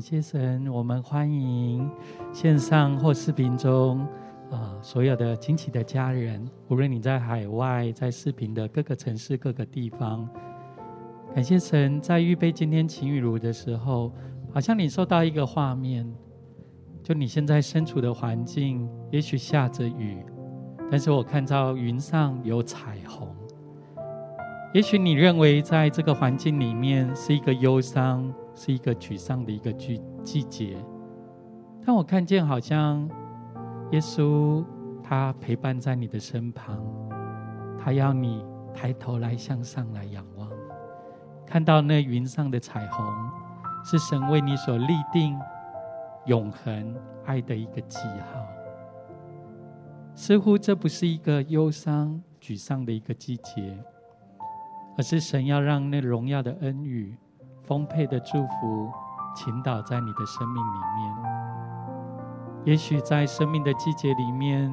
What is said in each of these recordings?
感谢神，我们欢迎线上或视频中啊、呃、所有的惊奇的家人，无论你在海外，在视频的各个城市、各个地方。感谢神，在预备今天晴雨如的时候，好像你收到一个画面，就你现在身处的环境，也许下着雨，但是我看到云上有彩虹。也许你认为在这个环境里面是一个忧伤。是一个沮丧的一个季季节，但我看见好像耶稣他陪伴在你的身旁，他要你抬头来向上来仰望，看到那云上的彩虹，是神为你所立定永恒爱的一个记号。似乎这不是一个忧伤沮丧的一个季节，而是神要让那荣耀的恩雨。丰沛的祝福倾倒在你的生命里面。也许在生命的季节里面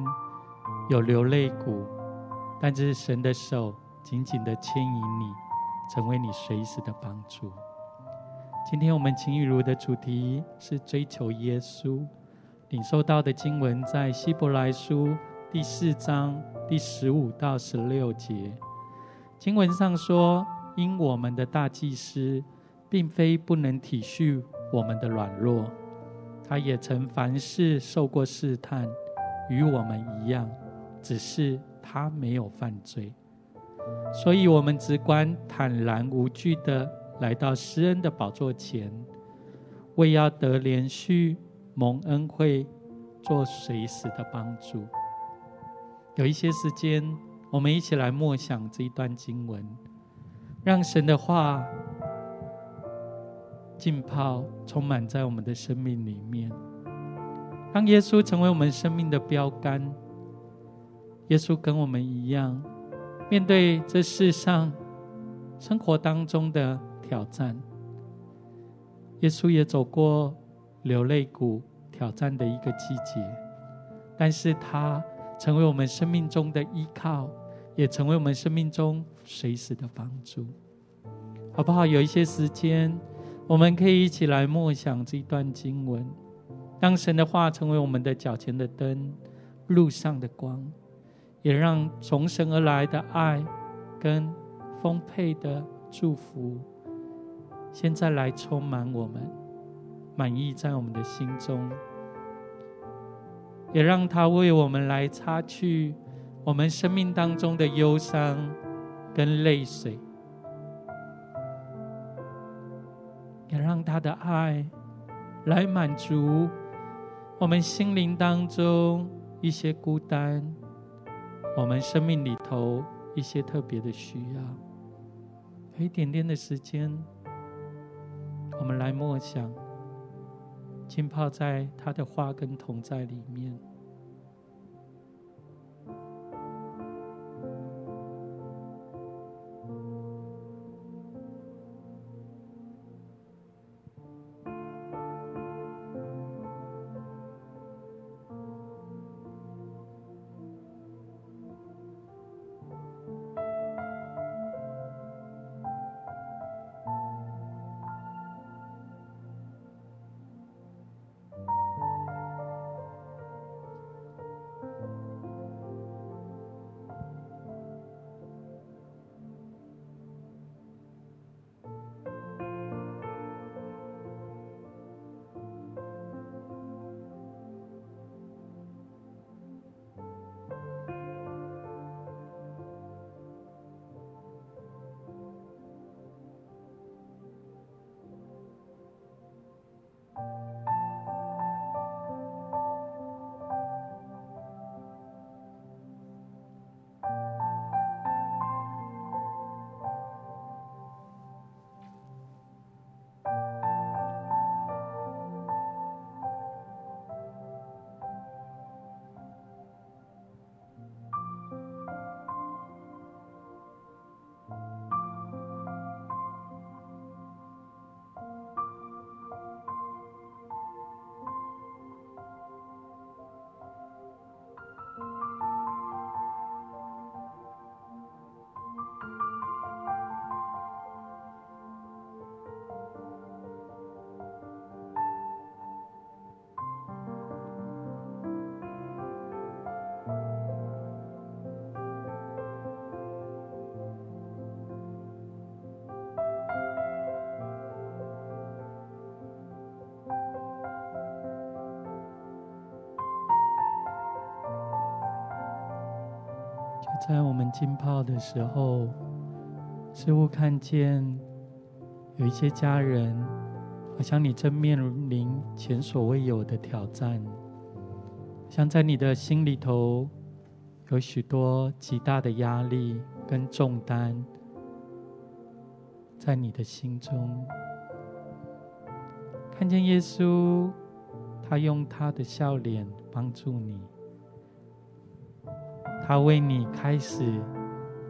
有流泪谷，但这是神的手紧紧的牵引你，成为你随时的帮助。今天我们晴雨如的主题是追求耶稣。领受到的经文在希伯来书第四章第十五到十六节。经文上说：“因我们的大祭司。”并非不能体恤我们的软弱，他也曾凡事受过试探，与我们一样，只是他没有犯罪。所以，我们只管坦然无惧地来到施恩的宝座前，为要得连续、蒙恩惠、做随时的帮助。有一些时间，我们一起来默想这一段经文，让神的话。浸泡充满在我们的生命里面，让耶稣成为我们生命的标杆。耶稣跟我们一样，面对这世上生活当中的挑战，耶稣也走过流泪谷挑战的一个季节，但是他成为我们生命中的依靠，也成为我们生命中随时的帮助，好不好？有一些时间。我们可以一起来默想这一段经文，让神的话成为我们的脚前的灯，路上的光，也让从神而来的爱跟丰沛的祝福，现在来充满我们，满意在我们的心中，也让他为我们来擦去我们生命当中的忧伤跟泪水。也让他的爱来满足我们心灵当中一些孤单，我们生命里头一些特别的需要。有一点点的时间，我们来默想，浸泡在它的花根同在里面。在我们浸泡的时候，似乎看见有一些家人，好像你正面临前所未有的挑战，像在你的心里头有许多极大的压力跟重担，在你的心中，看见耶稣，他用他的笑脸帮助你。他为你开始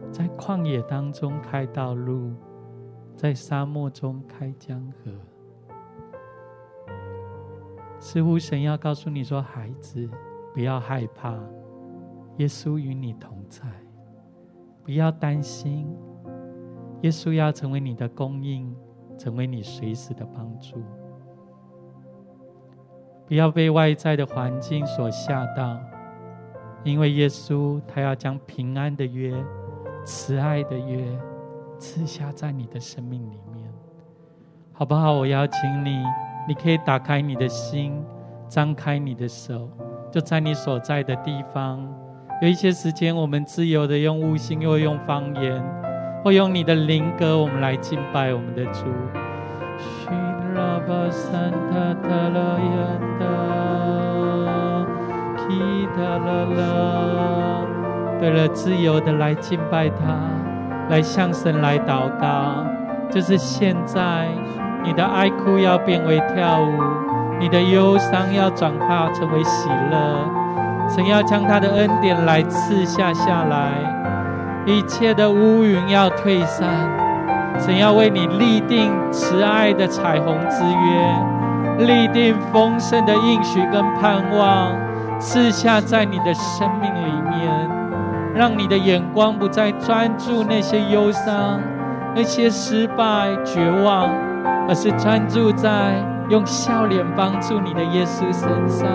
在旷野当中开道路，在沙漠中开江河。似乎神要告诉你说：“孩子，不要害怕，耶稣与你同在，不要担心，耶稣要成为你的供应，成为你随时的帮助。不要被外在的环境所吓到。”因为耶稣，他要将平安的约、慈爱的约赐下在你的生命里面，好不好？我邀请你，你可以打开你的心，张开你的手，就在你所在的地方。有一些时间，我们自由的用悟性，又用方言，或用你的灵歌，我们来敬拜我们的主。啦啦，对了，自由的来敬拜他，来向神来祷告。就是现在，你的哀哭要变为跳舞，你的忧伤要转化成为喜乐。神要将他的恩典来赐下下来，一切的乌云要退散。神要为你立定慈爱的彩虹之约，立定丰盛的应许跟盼望。赐下在你的生命里面，让你的眼光不再专注那些忧伤、那些失败、绝望，而是专注在用笑脸帮助你的耶稣身上。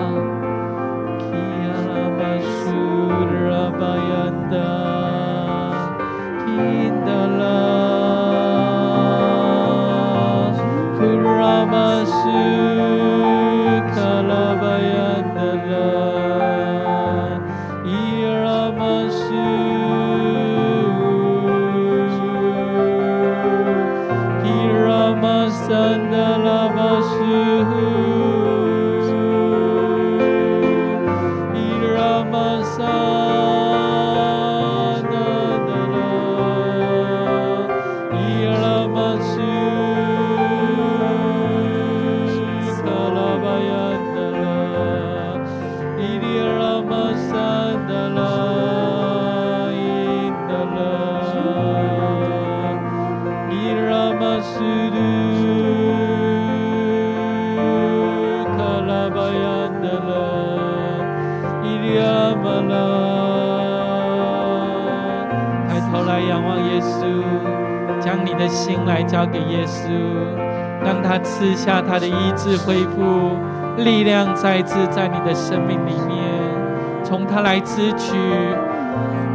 耶稣，让他赐下他的医治、恢复力量，再次在你的生命里面，从他来支取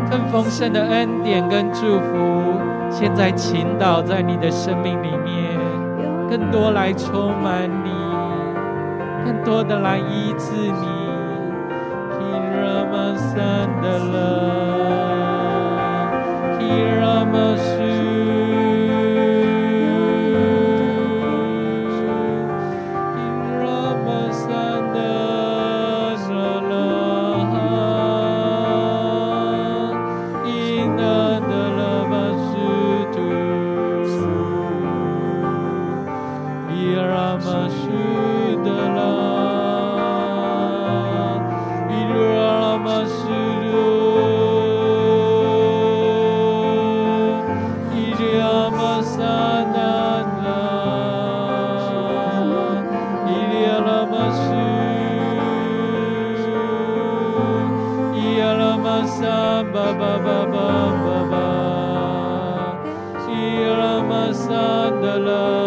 更丰盛的恩典跟祝福。现在倾倒在你的生命里面，更多来充满你，更多的来医治你。Son de l'homme.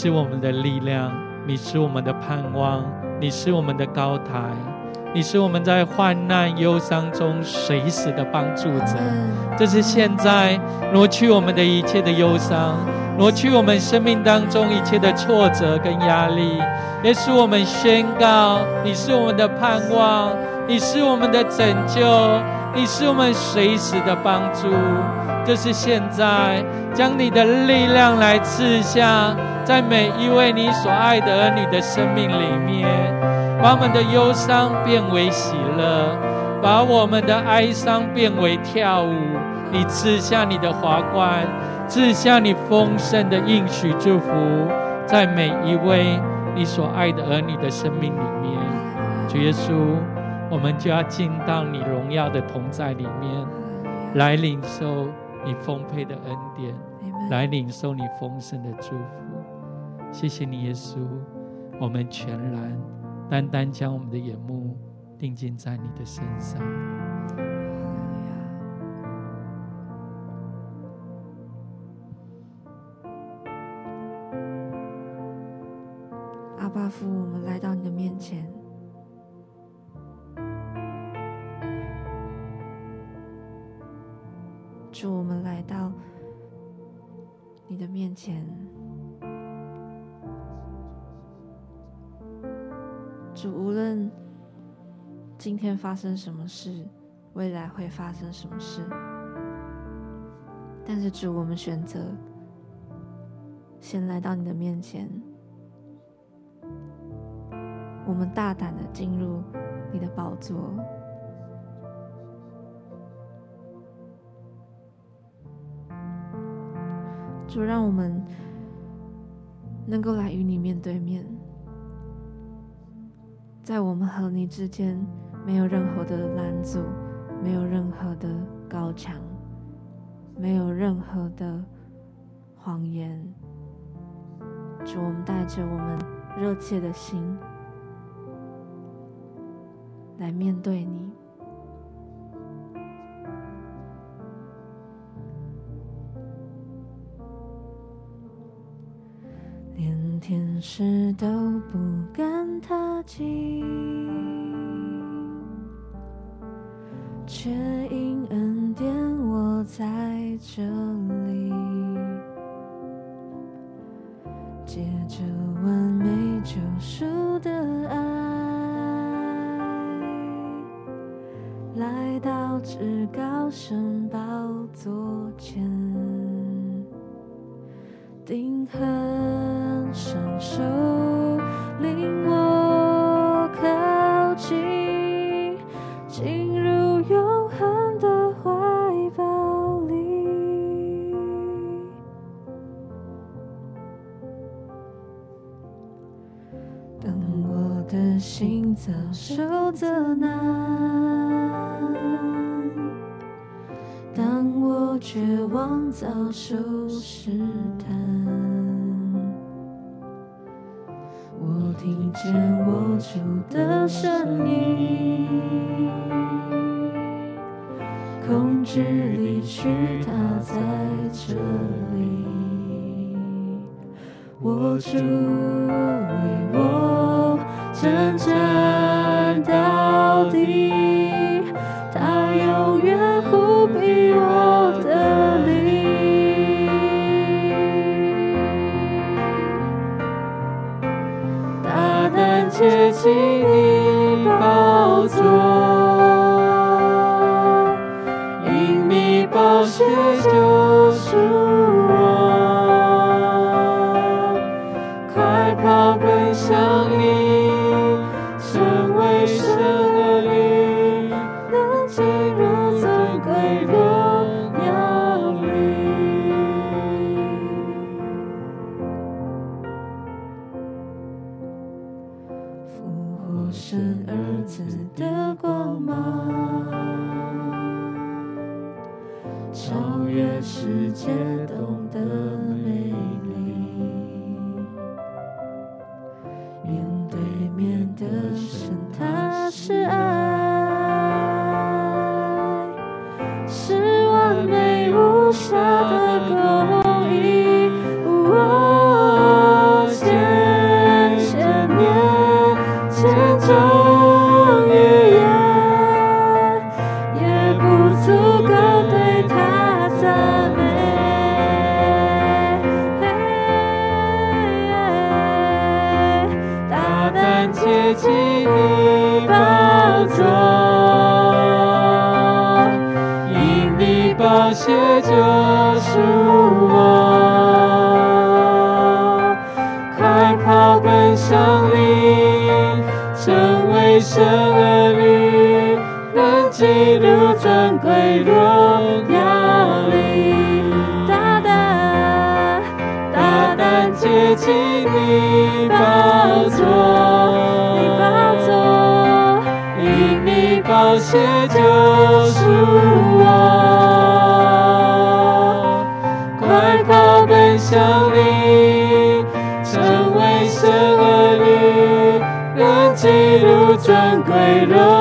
是我们的力量，你是我们的盼望，你是我们的高台，你是我们在患难忧伤中随时的帮助者。这是现在挪去我们的一切的忧伤，挪去我们生命当中一切的挫折跟压力，也使我们宣告：你是我们的盼望，你是我们的拯救，你是我们随时的帮助。这是现在，将你的力量来赐下，在每一位你所爱的儿女的生命里面，把我们的忧伤变为喜乐，把我们的哀伤变为跳舞。你赐下你的华冠，赐下你丰盛的应许祝福，在每一位你所爱的儿女的生命里面。主耶稣，我们就要进到你荣耀的同在里面，来领受。你丰沛的恩典来领受你丰盛的祝福。谢谢你，耶稣。我们全然单单将我们的眼目定睛在你的身上。阿爸父，我们来到你的面前。主，我们来到你的面前。主，无论今天发生什么事，未来会发生什么事，但是主，我们选择先来到你的面前，我们大胆的进入你的宝座。主，让我们能够来与你面对面，在我们和你之间没有任何的拦阻，没有任何的高墙，没有任何的谎言。主，我们带着我们热切的心来面对你。天使都不敢踏进，却因恩典我在这里，借着完美救赎的爱，来到至高神宝座前，定恒。手领我靠近，进入永恒的怀抱里。当我的心遭受责难，当我绝望遭受试探，听见我主的声音，控制离去，他在这里。我主为我征战到底，贵人。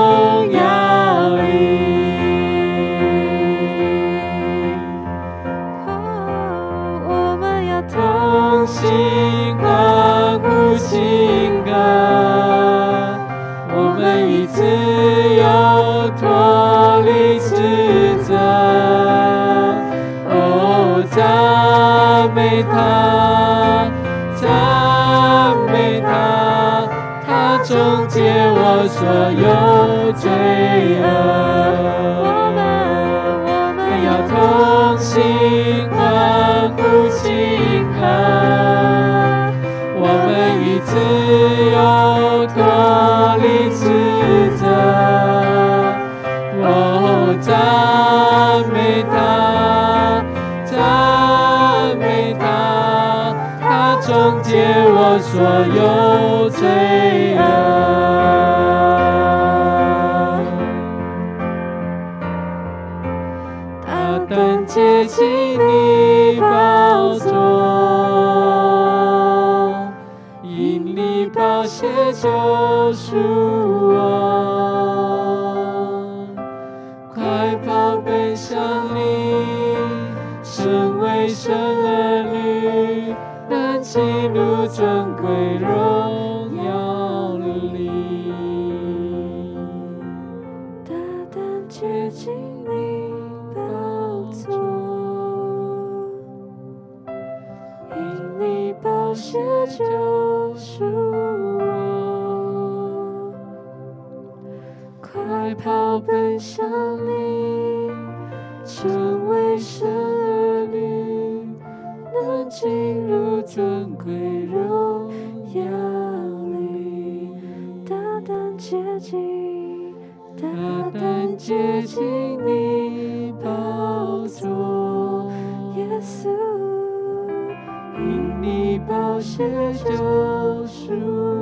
所有最爱快跑奔向你，成为神儿女，能进入尊贵荣耀里，大胆接近，大胆接近你宝座，耶稣，因你宝血救赎。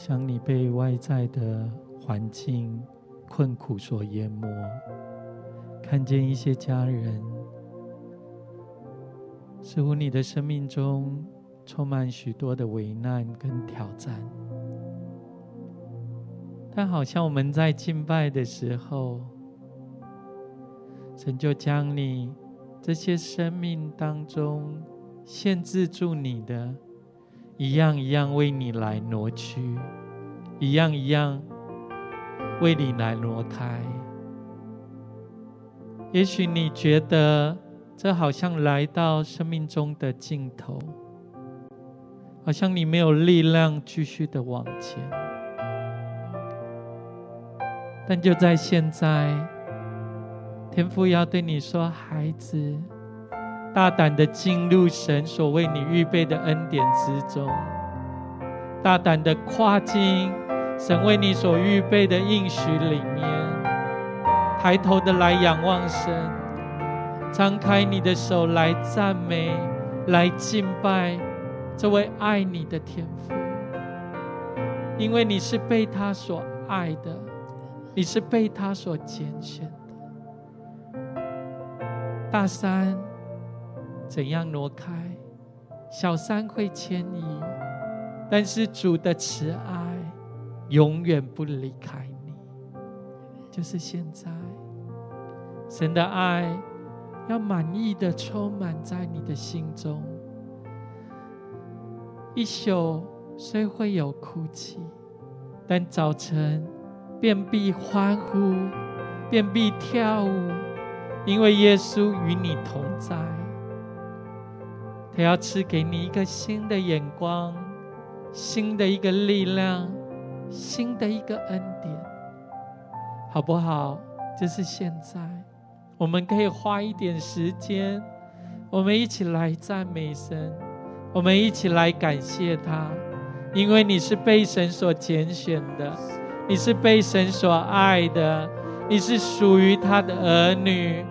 想你被外在的环境困苦所淹没，看见一些家人，似乎你的生命中充满许多的危难跟挑战，但好像我们在敬拜的时候，神就将你这些生命当中限制住你的，一样一样为你来挪去。一样一样为你来挪开。也许你觉得这好像来到生命中的尽头，好像你没有力量继续的往前。但就在现在，天父要对你说：“孩子，大胆的进入神所为你预备的恩典之中，大胆的跨进。”神为你所预备的应许里面，抬头的来仰望神，张开你的手来赞美、来敬拜。这位爱你的天父，因为你是被他所爱的，你是被他所拣选的。大三怎样挪开，小山会迁移，但是主的慈爱。永远不离开你，就是现在，神的爱要满意的充满在你的心中。一宿虽会有哭泣，但早晨便必欢呼，便必跳舞，因为耶稣与你同在。他要赐给你一个新的眼光，新的一个力量。新的一个恩典，好不好？就是现在，我们可以花一点时间，我们一起来赞美神，我们一起来感谢他，因为你是被神所拣选的，你是被神所爱的，你是属于他的儿女。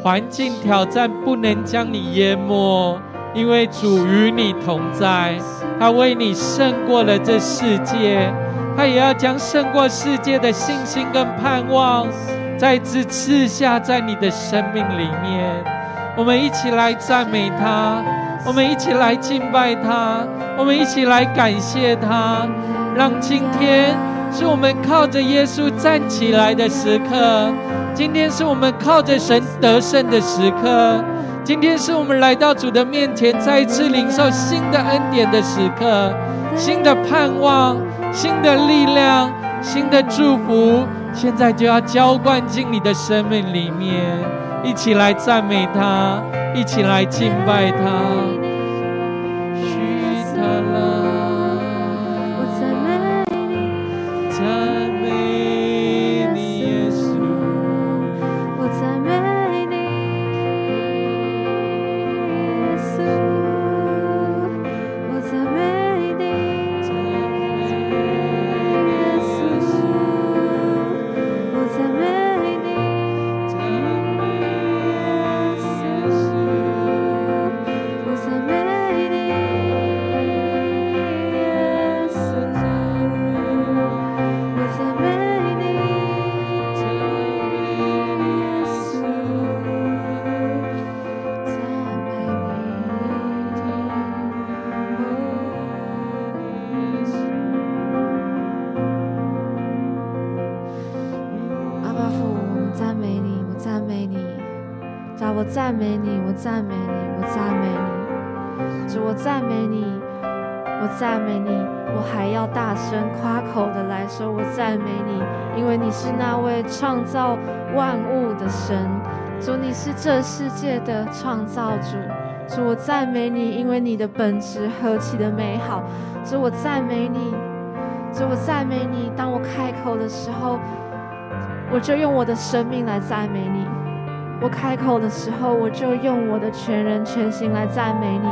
环境挑战不能将你淹没，因为主与你同在，他为你胜过了这世界。他也要将胜过世界的信心跟盼望再次赐下在你的生命里面。我们一起来赞美他，我们一起来敬拜他，我们一起来感谢他。让今天是我们靠着耶稣站起来的时刻，今天是我们靠着神得胜的时刻，今天是我们来到主的面前再一次领受新的恩典的时刻，新的盼望。新的力量，新的祝福，现在就要浇灌进你的生命里面，一起来赞美他，一起来敬拜他。这世界的创造主。主，我赞美你，因为你的本质何其的美好。主，我赞美你。主，我赞美你。当我开口的时候，我就用我的生命来赞美你。我开口的时候，我就用我的全人全心来赞美你。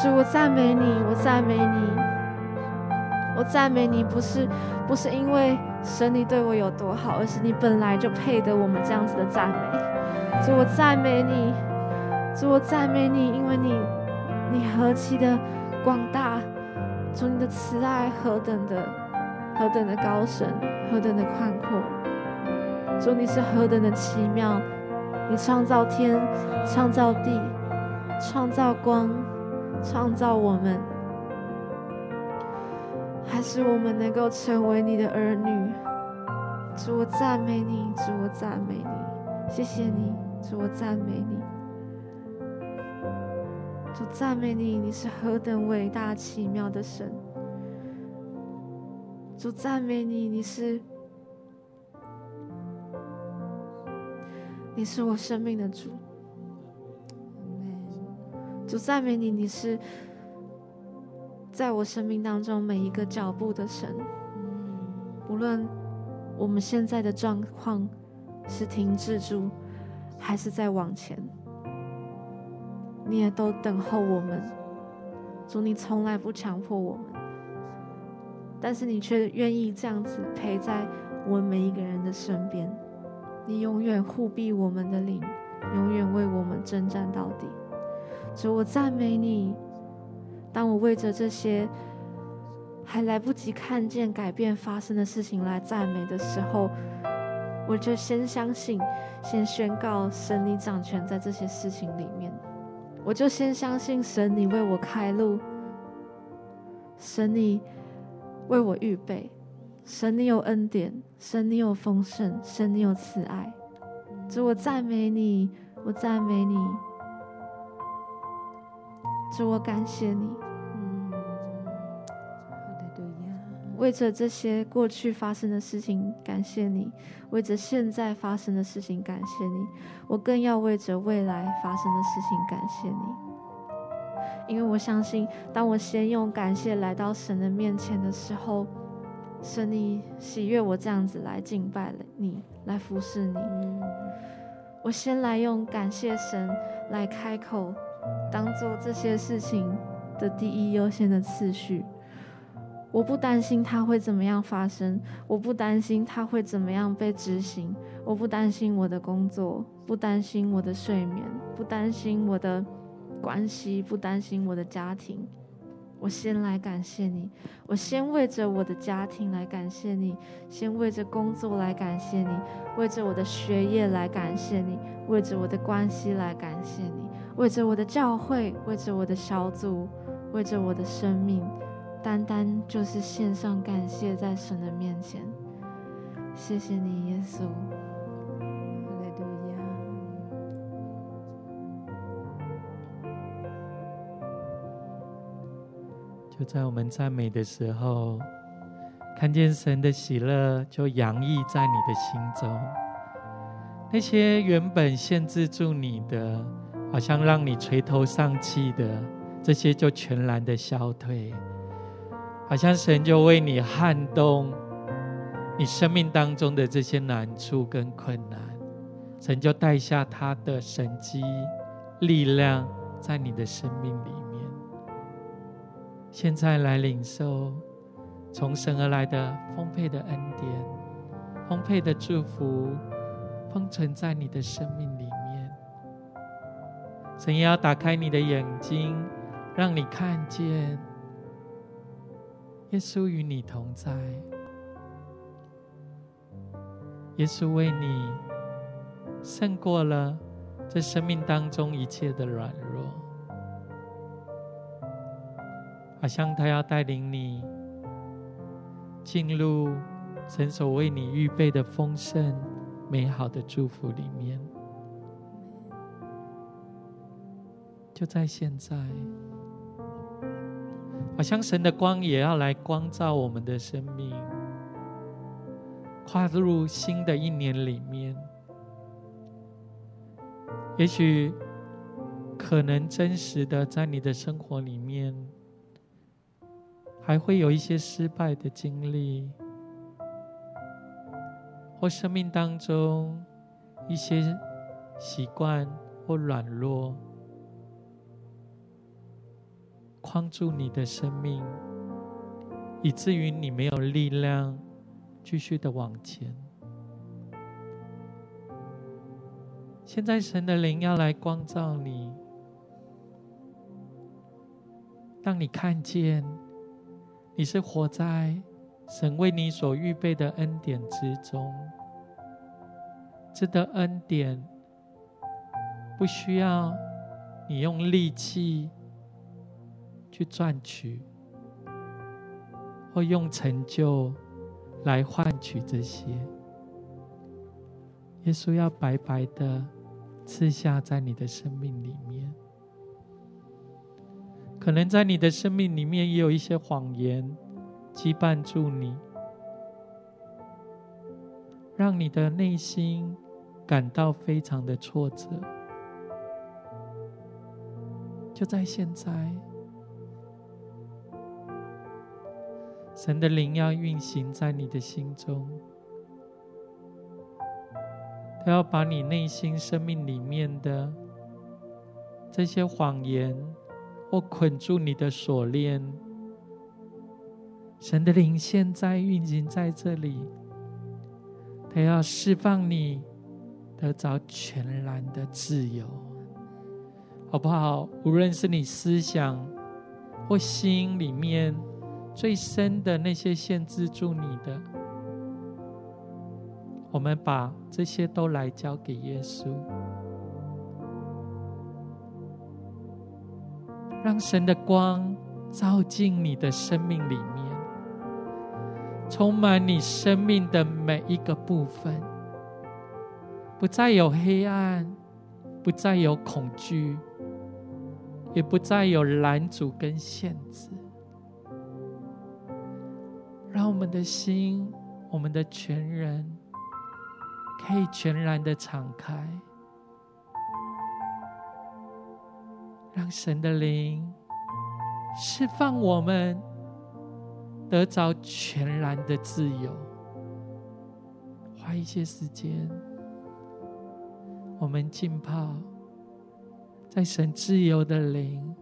主，我赞美你，我赞美你，我赞美你，不是不是因为神你对我有多好，而是你本来就配得我们这样子的赞美。主，我赞美你，主，我赞美你，因为你你何其的广大，主，你的慈爱何等的何等的高深，何等的宽阔。主，你是何等的奇妙，你创造天，创造地，创造光。创造我们，还是我们能够成为你的儿女。主，我赞美你，主，我赞美你，谢谢你，主，我赞美你，主，赞美你，你是何等伟大奇妙的神。主，赞美你，你是，你是我生命的主。主赞美你，你是在我生命当中每一个脚步的神。无论我们现在的状况是停滞住，还是在往前，你也都等候我们。主，你从来不强迫我们，但是你却愿意这样子陪在我们每一个人的身边。你永远护庇我们的灵，永远为我们征战到底。主，我赞美你。当我为着这些还来不及看见改变发生的事情来赞美的时候，我就先相信，先宣告神你掌权在这些事情里面。我就先相信神你为我开路，神你为我预备，神你有恩典，神你有丰盛，神你有慈爱。主，我赞美你，我赞美你。主，我感谢你。为着这些过去发生的事情，感谢你；为着现在发生的事情，感谢你。我更要为着未来发生的事情，感谢你。因为我相信，当我先用感谢来到神的面前的时候，神你喜悦我这样子来敬拜了你，来服侍你。我先来用感谢神来开口。当做这些事情的第一优先的次序，我不担心它会怎么样发生，我不担心它会怎么样被执行，我不担心我的工作，不担心我的睡眠，不担心我的关系，不担心我的家庭。我先来感谢你，我先为着我的家庭来感谢你，先为着工作来感谢你，为着我的学业来感谢你，为着我的关系来感谢你。为着我的教会，为着我的小组，为着我的生命，单单就是献上感谢，在神的面前。谢谢你，耶稣。就在我们赞美的时候，看见神的喜乐就洋溢在你的心中。那些原本限制住你的，好像让你垂头丧气的这些，就全然的消退。好像神就为你撼动你生命当中的这些难处跟困难，神就带下他的神迹力量在你的生命里面。现在来领受从神而来的丰沛的恩典、丰沛的祝福，封存在你的生命里面。神也要打开你的眼睛，让你看见耶稣与你同在。耶稣为你胜过了这生命当中一切的软弱，好像他要带领你进入神所为你预备的丰盛、美好的祝福里面。就在现在，好像神的光也要来光照我们的生命，跨入新的一年里面。也许可能真实的在你的生活里面，还会有一些失败的经历，或生命当中一些习惯或软弱。框住你的生命，以至于你没有力量继续的往前。现在神的灵要来光照你，让你看见你是活在神为你所预备的恩典之中。这个恩典不需要你用力气。去赚取，或用成就来换取这些，耶稣要白白的赐下在你的生命里面。可能在你的生命里面也有一些谎言羁绊住你，让你的内心感到非常的挫折。就在现在。神的灵要运行在你的心中，他要把你内心生命里面的这些谎言或捆住你的锁链，神的灵现在运行在这里，他要释放你，得着全然的自由，好不好？无论是你思想或心里面。最深的那些限制住你的，我们把这些都来交给耶稣，让神的光照进你的生命里面，充满你生命的每一个部分，不再有黑暗，不再有恐惧，也不再有拦阻跟限制。让我们的心，我们的全人，可以全然的敞开，让神的灵释放我们，得着全然的自由。花一些时间，我们浸泡在神自由的灵、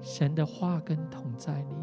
神的话跟同在里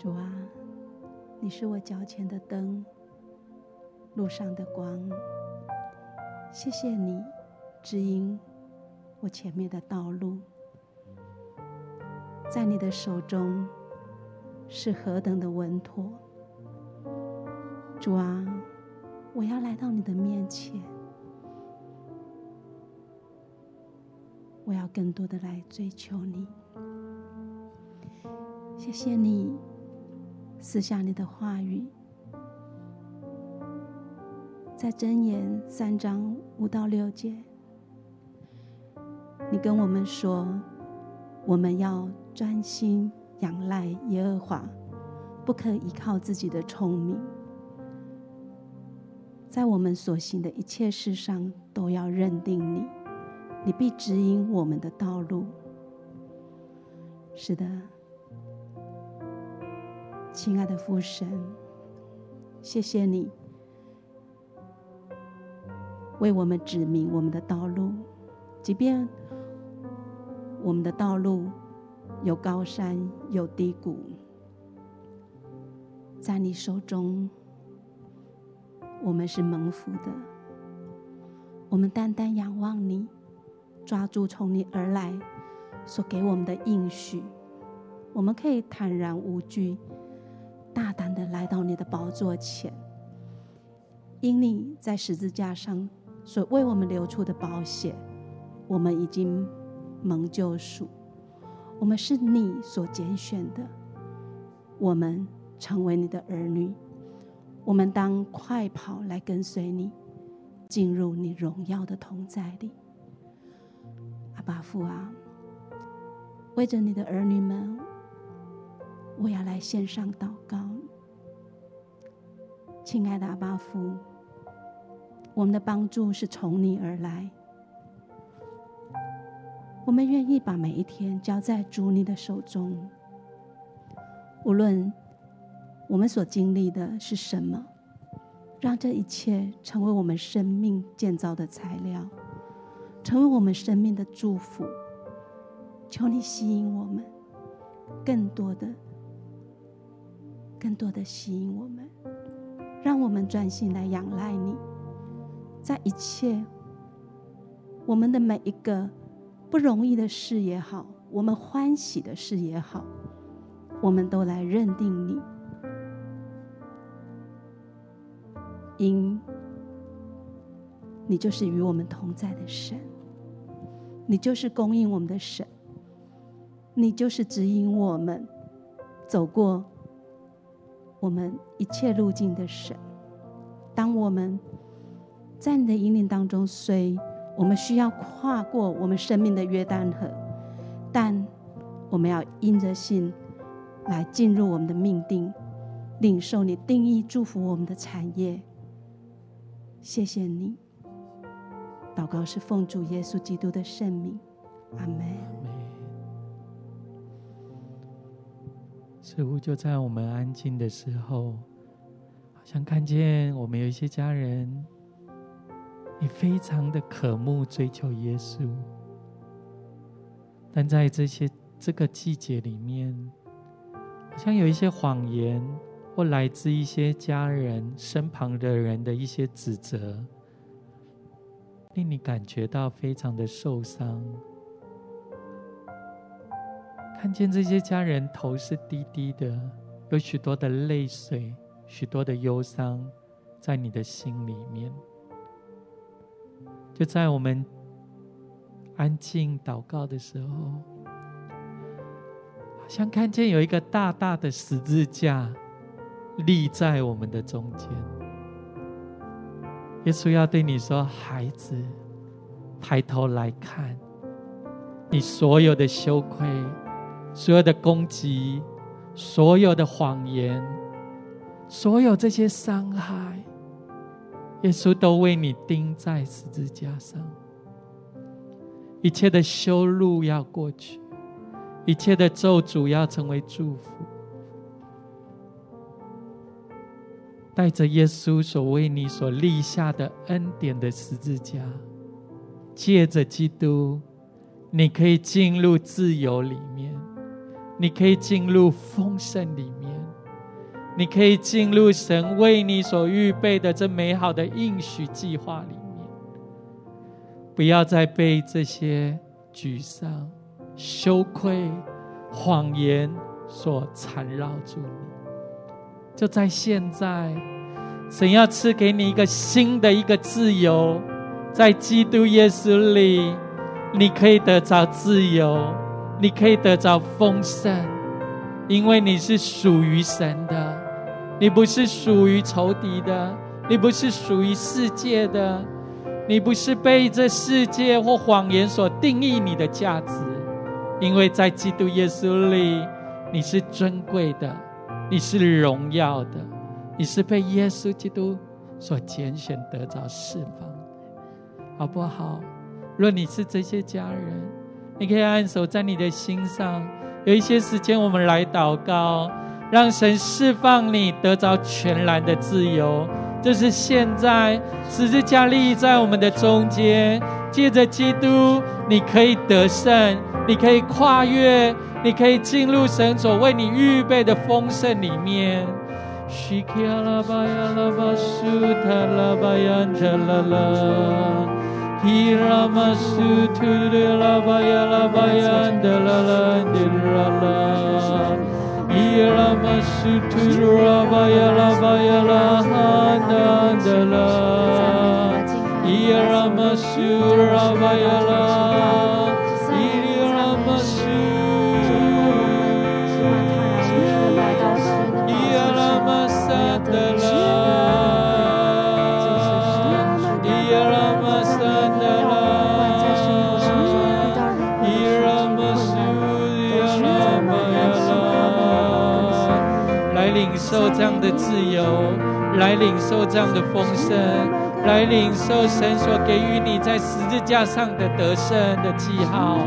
主啊，你是我脚前的灯，路上的光。谢谢你指引我前面的道路，在你的手中是何等的稳妥。主啊，我要来到你的面前，我要更多的来追求你。谢谢你。赐下你的话语，在箴言三章五到六节，你跟我们说：我们要专心仰赖耶和华，不可依靠自己的聪明。在我们所行的一切事上，都要认定你，你必指引我们的道路。是的，亲爱的父神，谢谢你为我们指明我们的道路，即便我们的道路有高山有低谷，在你手中。我们是蒙福的，我们单单仰望你，抓住从你而来所给我们的应许，我们可以坦然无惧，大胆的来到你的宝座前，因你在十字架上所为我们流出的宝血，我们已经蒙救赎，我们是你所拣选的，我们成为你的儿女。我们当快跑来跟随你，进入你荣耀的同在里。阿爸父啊，为着你的儿女们，我要来献上祷告。亲爱的阿爸父，我们的帮助是从你而来，我们愿意把每一天交在主你的手中，无论。我们所经历的是什么？让这一切成为我们生命建造的材料，成为我们生命的祝福。求你吸引我们，更多的、更多的吸引我们，让我们专心来仰赖你。在一切我们的每一个不容易的事也好，我们欢喜的事也好，我们都来认定你。因你就是与我们同在的神，你就是供应我们的神，你就是指引我们走过我们一切路径的神。当我们在你的引领当中，虽我们需要跨过我们生命的约旦河，但我们要因着信来进入我们的命定，领受你定义祝福我们的产业。谢谢你，祷告是奉主耶稣基督的圣名，阿门。似乎就在我们安静的时候，好像看见我们有一些家人，你非常的渴慕追求耶稣，但在这些这个季节里面，好像有一些谎言。或来自一些家人身旁的人的一些指责，令你感觉到非常的受伤。看见这些家人头是低低的，有许多的泪水，许多的忧伤在你的心里面。就在我们安静祷告的时候，好像看见有一个大大的十字架。立在我们的中间，耶稣要对你说：“孩子，抬头来看，你所有的羞愧、所有的攻击、所有的谎言、所有这些伤害，耶稣都为你钉在十字架上。一切的修路要过去，一切的咒诅要成为祝福。”带着耶稣所为你所立下的恩典的十字架，借着基督，你可以进入自由里面，你可以进入丰盛里面，你可以进入神为你所预备的这美好的应许计划里面。不要再被这些沮丧、羞愧、谎言所缠绕住你。就在现在，神要赐给你一个新的一个自由，在基督耶稣里，你可以得着自由，你可以得着丰盛，因为你是属于神的，你不是属于仇敌的，你不是属于世界的，你不是被这世界或谎言所定义你的价值，因为在基督耶稣里，你是尊贵的，你是荣耀的，你是被耶稣基督所拣选得着释放，好不好？若你是这些家人，你可以按手在你的心上，有一些时间，我们来祷告，让神释放你得着全然的自由。这是现在，十字架立在我们的中间，借着基督，你可以得胜，你可以跨越，你可以进入神所为你预备的丰盛里面。哈南德拉，伊拉玛苏拉巴亚拉，伊领受这样的自由，来领受这样的丰盛，来领受神所给予你在十字架上的得胜的记号。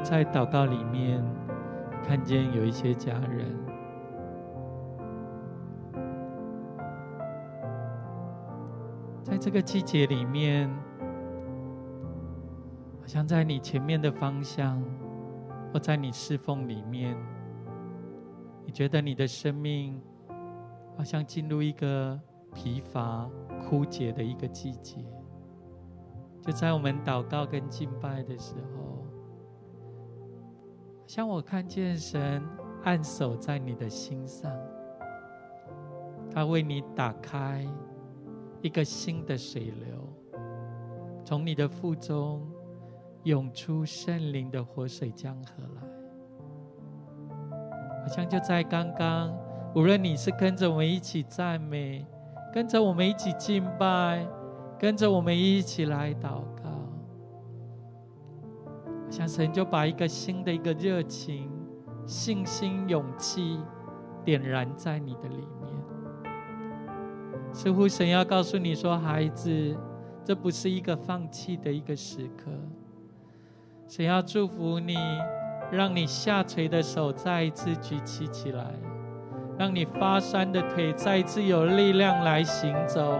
在祷告里面，看见有一些家人，在这个季节里面，好像在你前面的方向，或在你侍奉里面，你觉得你的生命好像进入一个疲乏、枯竭的一个季节。就在我们祷告跟敬拜的时候。像我看见神按手在你的心上，他为你打开一个新的水流，从你的腹中涌出圣灵的活水江河来。好像就在刚刚，无论你是跟着我们一起赞美，跟着我们一起敬拜，跟着我们一起来祷告。像神就把一个新的一个热情、信心、勇气点燃在你的里面，似乎神要告诉你说：“孩子，这不是一个放弃的一个时刻。神要祝福你，让你下垂的手再一次举起起来，让你发酸的腿再一次有力量来行走，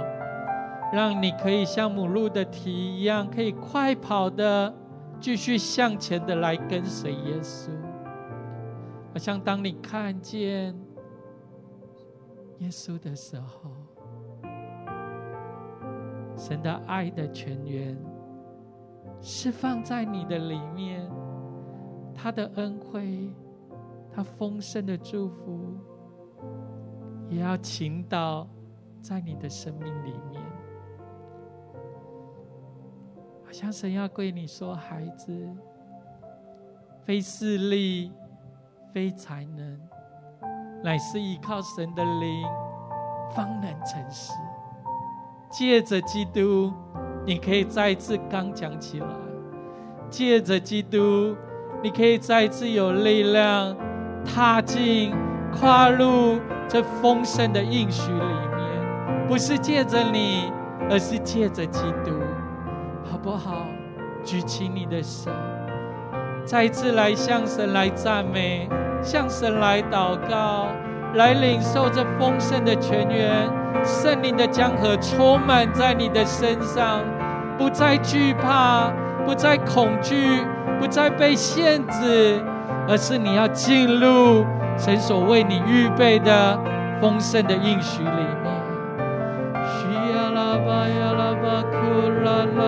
让你可以像母鹿的蹄一样，可以快跑的。”继续向前的来跟随耶稣，好像当你看见耶稣的时候，神的爱的泉源是放在你的里面，他的恩惠，他丰盛的祝福，也要倾倒在你的生命里面。好像神要对你说：“孩子，非势力，非才能，乃是依靠神的灵，方能成事。借着基督，你可以再一次刚强起来；借着基督，你可以再一次有力量，踏进、跨入这丰盛的应许里面。不是借着你，而是借着基督。”好不好？举起你的手，再一次来向神来赞美，向神来祷告，来领受这丰盛的泉源，圣灵的江河充满在你的身上，不再惧怕，不再恐惧，不再被限制，而是你要进入神所为你预备的丰盛的应许里面。需要拉巴呀拉巴库拉拉，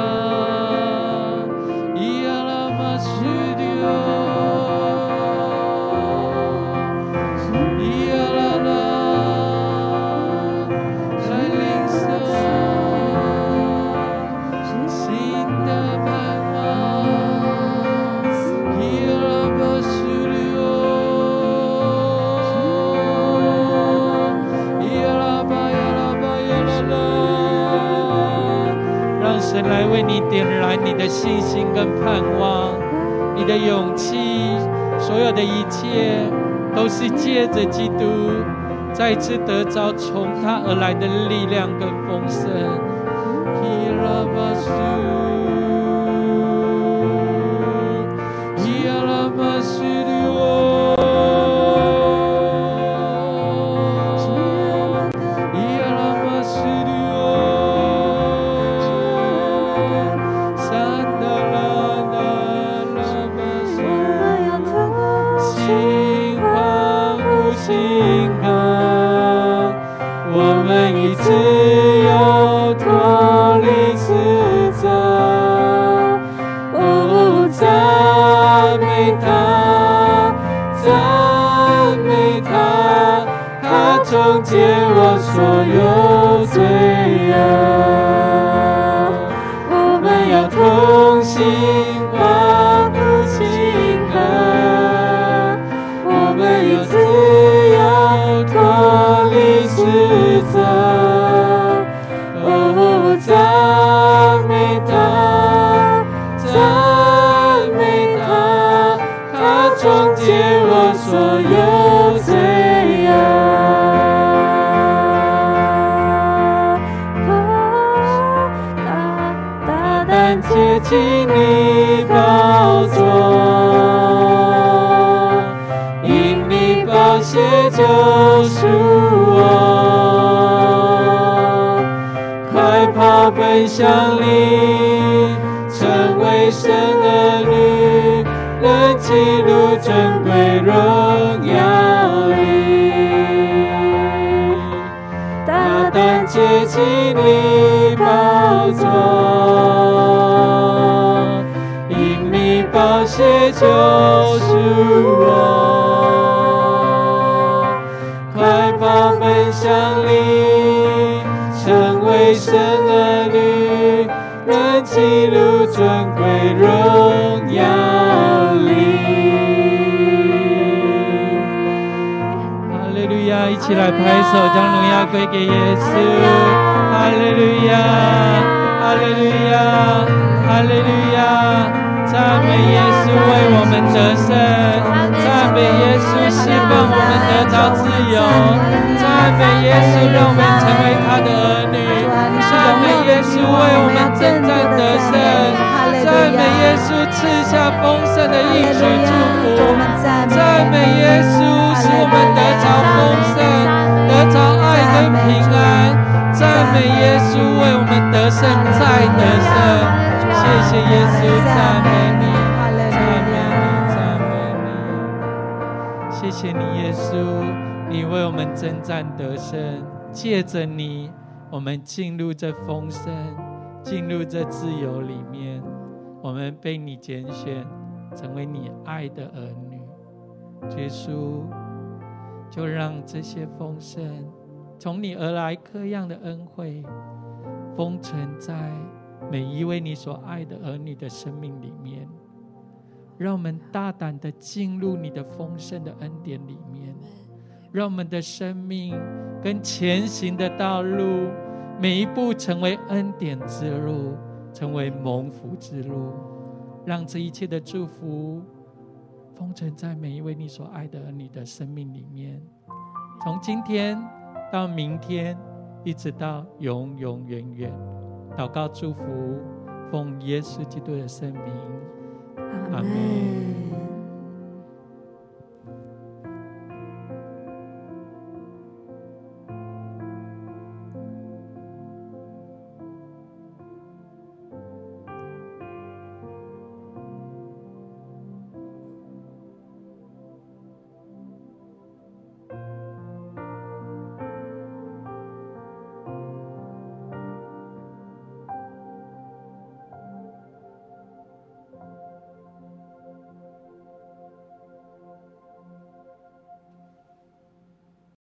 来为你点燃你的信心跟盼望，你的勇气，所有的一切都是借着基督再次得着从他而来的力量跟丰盛。降临，成为生儿女，能记录珍贵荣耀里。大胆接近你宝座，因你宝血救赎。起来，拍手，将荣耀归给耶稣。哈利路亚，哈利路亚，哈利路亚。赞美耶稣为我们得胜，赞美耶稣释放我们得到自由，赞美耶稣让我们成为他的儿女，赞美耶稣为我们正在得胜，赞美耶稣赐下丰盛的应许祝福，赞美耶稣。稣为我们得胜，再得胜。谢谢耶稣，赞美你，赞美你，赞美你。谢谢你，耶稣，你为我们征战得胜，借着你，我们进入这丰盛，进入这自由里面。我们被你拣选，成为你爱的儿女。耶稣，就让这些丰盛，从你而来各样的恩惠。封存在每一位你所爱的儿女的生命里面。让我们大胆的进入你的丰盛的恩典里面。让我们的生命跟前行的道路，每一步成为恩典之路，成为蒙福之路。让这一切的祝福封存在每一位你所爱的儿女的生命里面，从今天到明天，一直到永永远远，祷告、祝福，奉耶稣基督的圣名，阿门。